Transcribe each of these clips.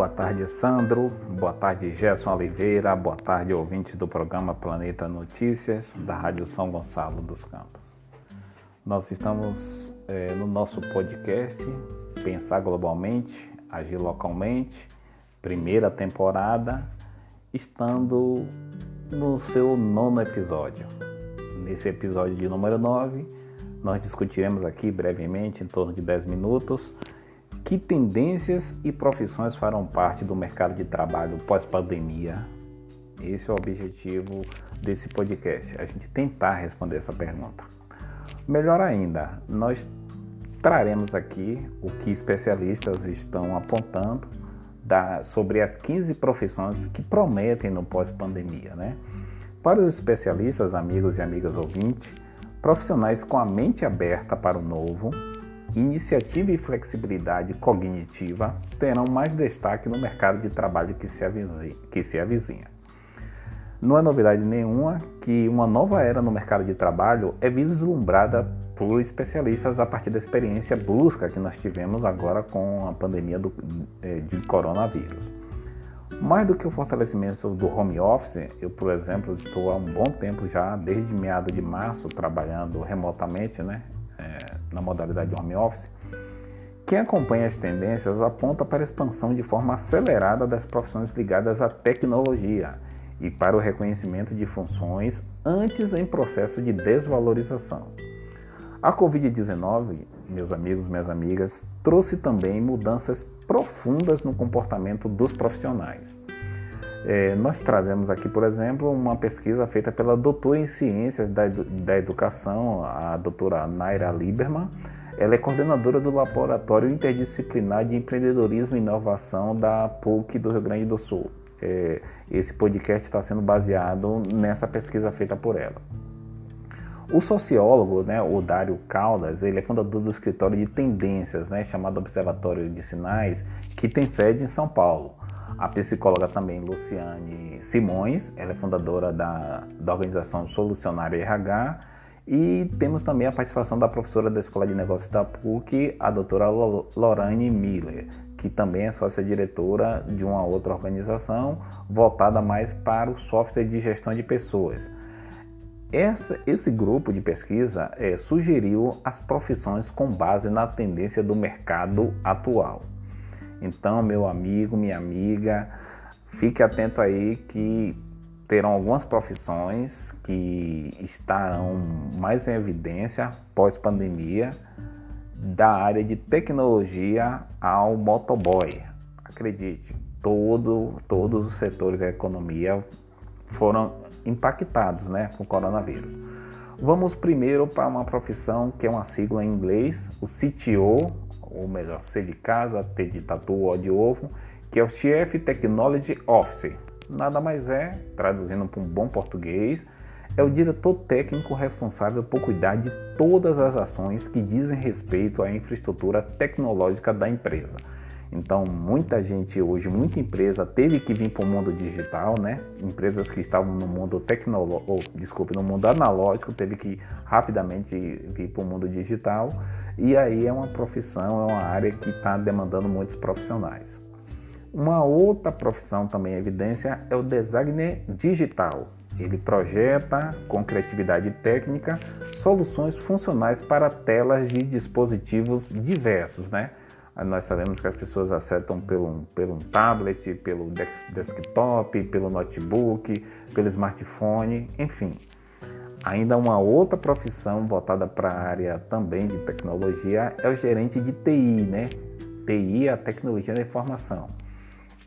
boa tarde Sandro, boa tarde Gerson Oliveira, boa tarde ouvintes do programa Planeta Notícias da Rádio São Gonçalo dos Campos. Nós estamos é, no nosso podcast Pensar Globalmente, Agir Localmente, primeira temporada, estando no seu nono episódio. Nesse episódio de número 9, nós discutiremos aqui brevemente, em torno de 10 minutos, que tendências e profissões farão parte do mercado de trabalho pós-pandemia? Esse é o objetivo desse podcast, a gente tentar responder essa pergunta. Melhor ainda, nós traremos aqui o que especialistas estão apontando da, sobre as 15 profissões que prometem no pós-pandemia. Né? Para os especialistas, amigos e amigas ouvintes, profissionais com a mente aberta para o novo, iniciativa e flexibilidade cognitiva terão mais destaque no mercado de trabalho que se avizinha. Que se avizinha. Não é novidade nenhuma que uma nova era no mercado de trabalho é vislumbrada por especialistas a partir da experiência brusca que nós tivemos agora com a pandemia do, eh, de coronavírus. Mais do que o fortalecimento do home office, eu, por exemplo, estou há um bom tempo já, desde meados de março, trabalhando remotamente, né? é, na modalidade home office, quem acompanha as tendências aponta para a expansão de forma acelerada das profissões ligadas à tecnologia e para o reconhecimento de funções antes em processo de desvalorização. A Covid-19, meus amigos, minhas amigas, trouxe também mudanças profundas no comportamento dos profissionais. É, nós trazemos aqui, por exemplo, uma pesquisa feita pela doutora em Ciências da, da Educação, a doutora Naira Lieberman. Ela é coordenadora do Laboratório Interdisciplinar de Empreendedorismo e Inovação da PUC do Rio Grande do Sul. É, esse podcast está sendo baseado nessa pesquisa feita por ela. O sociólogo, né, o Dário Caldas, ele é fundador do escritório de tendências, né, chamado Observatório de Sinais, que tem sede em São Paulo. A psicóloga também Luciane Simões, ela é fundadora da, da organização Solucionário RH. E temos também a participação da professora da Escola de Negócios da PUC, a doutora Lorane Miller, que também é sócia-diretora de uma outra organização voltada mais para o software de gestão de pessoas. Essa, esse grupo de pesquisa é, sugeriu as profissões com base na tendência do mercado atual. Então, meu amigo, minha amiga, fique atento aí que terão algumas profissões que estarão mais em evidência pós-pandemia, da área de tecnologia ao motoboy. Acredite, todo, todos os setores da economia foram impactados né, com o coronavírus. Vamos primeiro para uma profissão que é uma sigla em inglês, o CTO, ou melhor, C de casa, T de tatu, O de ovo, que é o Chief Technology Officer. Nada mais é, traduzindo para um bom português, é o diretor técnico responsável por cuidar de todas as ações que dizem respeito à infraestrutura tecnológica da empresa. Então, muita gente hoje, muita empresa teve que vir para o mundo digital, né? Empresas que estavam no mundo tecnológico, desculpe, no mundo analógico, teve que rapidamente vir para o mundo digital. E aí é uma profissão, é uma área que está demandando muitos profissionais. Uma outra profissão também em evidência é o designer digital. Ele projeta, com criatividade técnica, soluções funcionais para telas de dispositivos diversos, né? Nós sabemos que as pessoas acertam pelo, pelo tablet, pelo desktop, pelo notebook, pelo smartphone, enfim. Ainda uma outra profissão voltada para a área também de tecnologia é o gerente de TI, né? TI é a tecnologia da informação.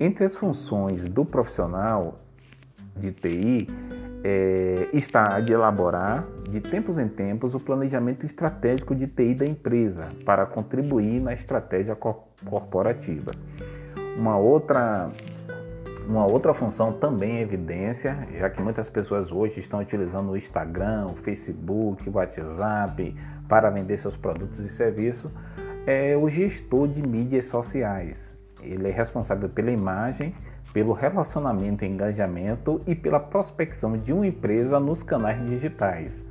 Entre as funções do profissional de TI é, está a de elaborar, de tempos em tempos, o planejamento estratégico de TI da empresa para contribuir na estratégia corporativa. Uma outra uma outra função também em evidência, já que muitas pessoas hoje estão utilizando o Instagram, o Facebook, o WhatsApp para vender seus produtos e serviços, é o gestor de mídias sociais. Ele é responsável pela imagem, pelo relacionamento e engajamento e pela prospecção de uma empresa nos canais digitais.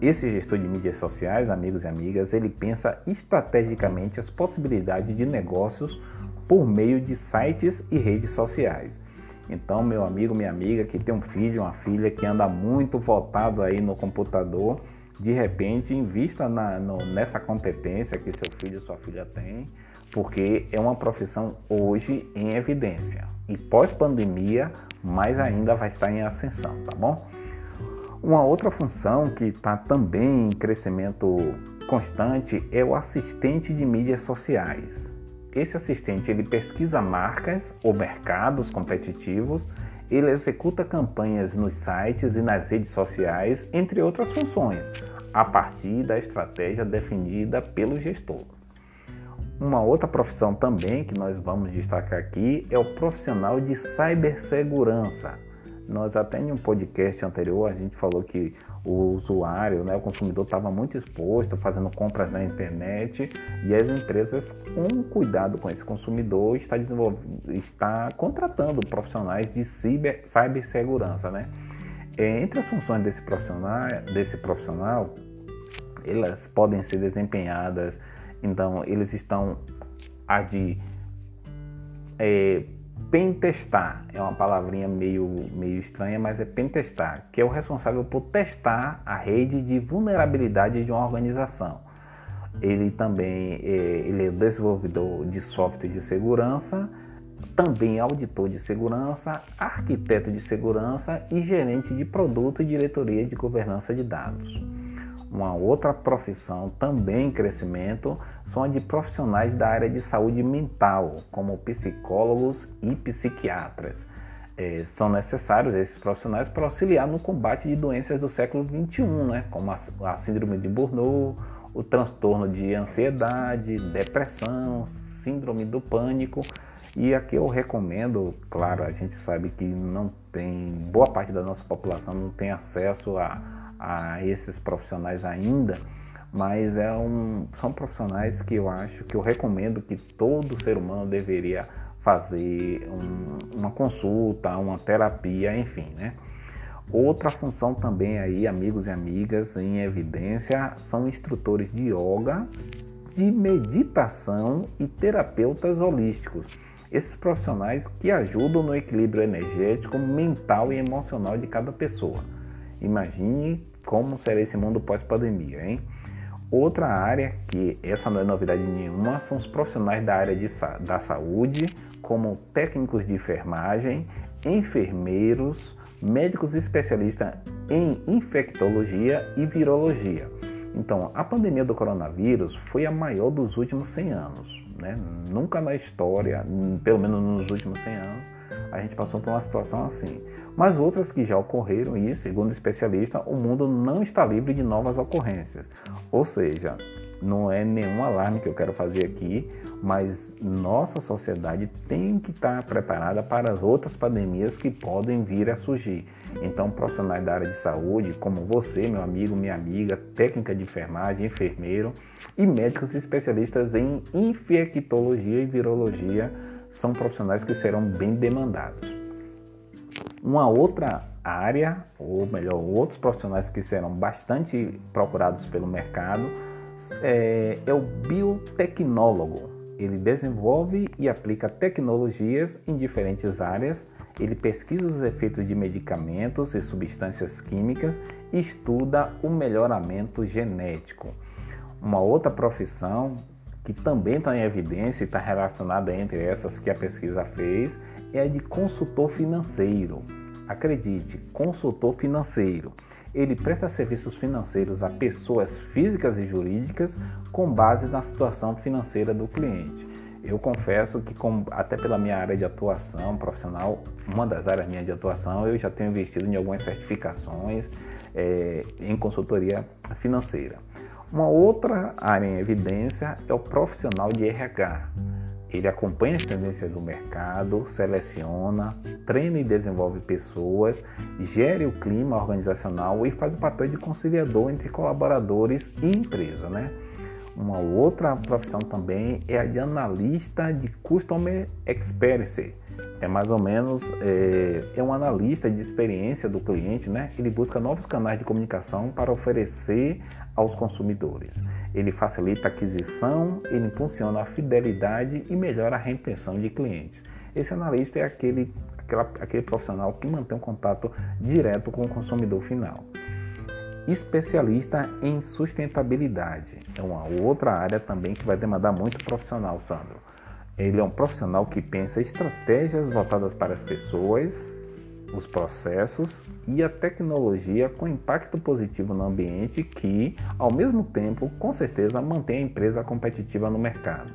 Esse gestor de mídias sociais, amigos e amigas, ele pensa estrategicamente as possibilidades de negócios por meio de sites e redes sociais. Então, meu amigo, minha amiga que tem um filho, uma filha que anda muito voltado aí no computador, de repente invista na, no, nessa competência que seu filho, sua filha tem, porque é uma profissão hoje em evidência. E pós-pandemia, mais ainda vai estar em ascensão, tá bom? Uma outra função que está também em crescimento constante é o assistente de mídias sociais. Esse assistente ele pesquisa marcas ou mercados competitivos, ele executa campanhas nos sites e nas redes sociais, entre outras funções, a partir da estratégia definida pelo gestor. Uma outra profissão também que nós vamos destacar aqui é o profissional de cibersegurança. Nós até em um podcast anterior a gente falou que o usuário, né, o consumidor estava muito exposto, fazendo compras na internet e as empresas, com cuidado com esse consumidor, está, está contratando profissionais de ciber, cibersegurança. Né? É, entre as funções desse profissional, desse profissional, elas podem ser desempenhadas, então eles estão a de é, pentestar é uma palavrinha meio, meio estranha, mas é pentestar, que é o responsável por testar a rede de vulnerabilidade de uma organização. Ele também é, ele é desenvolvedor de software de segurança, também auditor de segurança, arquiteto de segurança e gerente de produto e diretoria de governança de dados. Uma outra profissão também em crescimento são a de profissionais da área de saúde mental, como psicólogos e psiquiatras. É, são necessários esses profissionais para auxiliar no combate de doenças do século XXI, né? como a, a síndrome de Burnout, o transtorno de ansiedade, depressão, síndrome do pânico. E aqui eu recomendo, claro, a gente sabe que não tem, boa parte da nossa população não tem acesso a a esses profissionais ainda, mas é um, são profissionais que eu acho que eu recomendo que todo ser humano deveria fazer um, uma consulta, uma terapia, enfim, né? Outra função também aí, amigos e amigas, em evidência, são instrutores de yoga, de meditação e terapeutas holísticos. Esses profissionais que ajudam no equilíbrio energético, mental e emocional de cada pessoa. Imagine como será esse mundo pós-pandemia, hein? Outra área, que essa não é novidade nenhuma, são os profissionais da área de, da saúde, como técnicos de enfermagem, enfermeiros, médicos especialistas em infectologia e virologia. Então, a pandemia do coronavírus foi a maior dos últimos 100 anos. Né? Nunca na história, pelo menos nos últimos 100 anos, a gente passou por uma situação assim mas outras que já ocorreram e, segundo especialista, o mundo não está livre de novas ocorrências. Ou seja, não é nenhum alarme que eu quero fazer aqui, mas nossa sociedade tem que estar preparada para as outras pandemias que podem vir a surgir. Então, profissionais da área de saúde, como você, meu amigo, minha amiga, técnica de enfermagem, enfermeiro e médicos especialistas em infectologia e virologia, são profissionais que serão bem demandados. Uma outra área, ou melhor, outros profissionais que serão bastante procurados pelo mercado é, é o biotecnólogo. Ele desenvolve e aplica tecnologias em diferentes áreas. Ele pesquisa os efeitos de medicamentos e substâncias químicas e estuda o melhoramento genético. Uma outra profissão que também está em evidência e está relacionada entre essas que a pesquisa fez é a de consultor financeiro. Acredite, consultor financeiro. Ele presta serviços financeiros a pessoas físicas e jurídicas com base na situação financeira do cliente. Eu confesso que, até pela minha área de atuação profissional, uma das áreas minha de atuação, eu já tenho investido em algumas certificações é, em consultoria financeira. Uma outra área em evidência é o profissional de RH. Ele acompanha as tendências do mercado, seleciona, treina e desenvolve pessoas, gere o clima organizacional e faz o papel de conciliador entre colaboradores e empresa, né? Uma outra profissão também é a de analista de Customer Experience. É mais ou menos é, é um analista de experiência do cliente, né? Ele busca novos canais de comunicação para oferecer aos consumidores. Ele facilita a aquisição, ele impulsiona a fidelidade e melhora a retenção de clientes. Esse analista é aquele, aquela, aquele profissional que mantém um contato direto com o consumidor final. Especialista em sustentabilidade é uma outra área também que vai demandar muito profissional, Sandro. Ele é um profissional que pensa estratégias voltadas para as pessoas, os processos e a tecnologia com impacto positivo no ambiente que, ao mesmo tempo, com certeza mantém a empresa competitiva no mercado.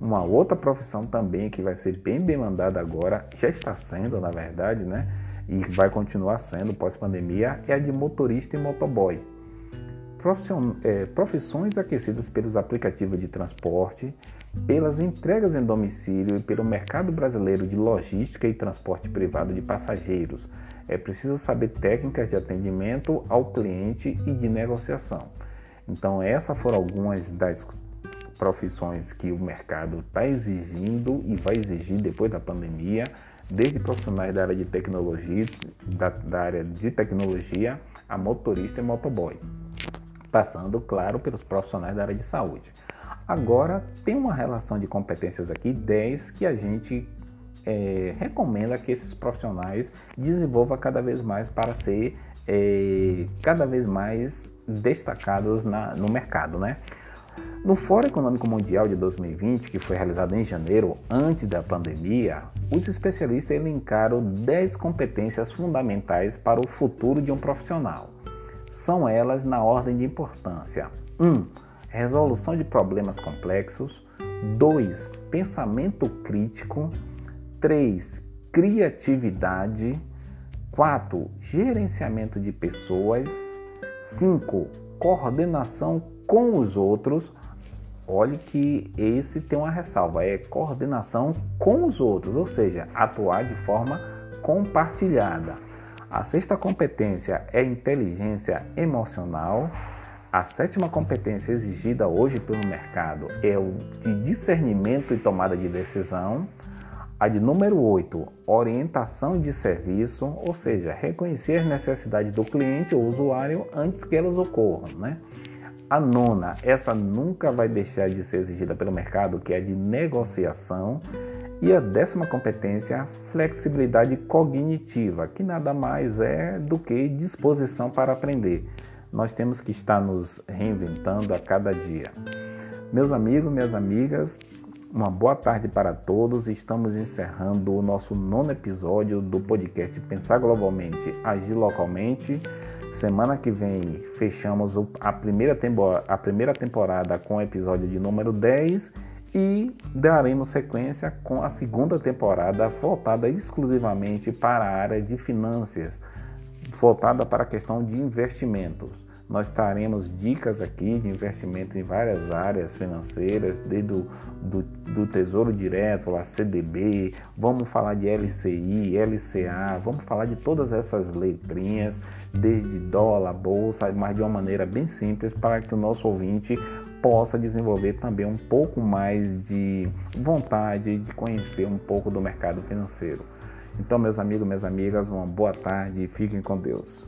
Uma outra profissão também que vai ser bem demandada agora, já está sendo, na verdade, né? E vai continuar sendo pós-pandemia, é a de motorista e motoboy. É, profissões aquecidas pelos aplicativos de transporte, pelas entregas em domicílio e pelo mercado brasileiro de logística e transporte privado de passageiros. É preciso saber técnicas de atendimento ao cliente e de negociação. Então, essas foram algumas das profissões que o mercado está exigindo e vai exigir depois da pandemia, desde profissionais da área de tecnologia, da, da área de tecnologia a motorista e motoboy, passando, claro, pelos profissionais da área de saúde. Agora, tem uma relação de competências aqui, 10, que a gente é, recomenda que esses profissionais desenvolvam cada vez mais para ser é, cada vez mais destacados na, no mercado, né? No Fórum Econômico Mundial de 2020, que foi realizado em janeiro, antes da pandemia, os especialistas elencaram 10 competências fundamentais para o futuro de um profissional. São elas na ordem de importância: 1. Um, resolução de problemas complexos. 2. Pensamento crítico. 3. Criatividade. 4. Gerenciamento de pessoas. 5. Coordenação com os outros. Olhe que esse tem uma ressalva, é coordenação com os outros, ou seja, atuar de forma compartilhada. A sexta competência é inteligência emocional. A sétima competência exigida hoje pelo mercado é o de discernimento e tomada de decisão. A de número 8, orientação de serviço, ou seja, reconhecer as necessidades do cliente ou usuário antes que elas ocorram. Né? A nona, essa nunca vai deixar de ser exigida pelo mercado, que é de negociação. E a décima competência, flexibilidade cognitiva, que nada mais é do que disposição para aprender nós temos que estar nos reinventando a cada dia. Meus amigos, minhas amigas, uma boa tarde para todos. Estamos encerrando o nosso nono episódio do podcast Pensar Globalmente, Agir Localmente. Semana que vem fechamos a primeira, a primeira temporada com o episódio de número 10 e daremos sequência com a segunda temporada voltada exclusivamente para a área de finanças, voltada para a questão de investimentos. Nós traremos dicas aqui de investimento em várias áreas financeiras, desde do, do, do Tesouro Direto, a CDB, vamos falar de LCI, LCA, vamos falar de todas essas letrinhas, desde dólar, bolsa, mas de uma maneira bem simples para que o nosso ouvinte possa desenvolver também um pouco mais de vontade de conhecer um pouco do mercado financeiro. Então, meus amigos, minhas amigas, uma boa tarde e fiquem com Deus.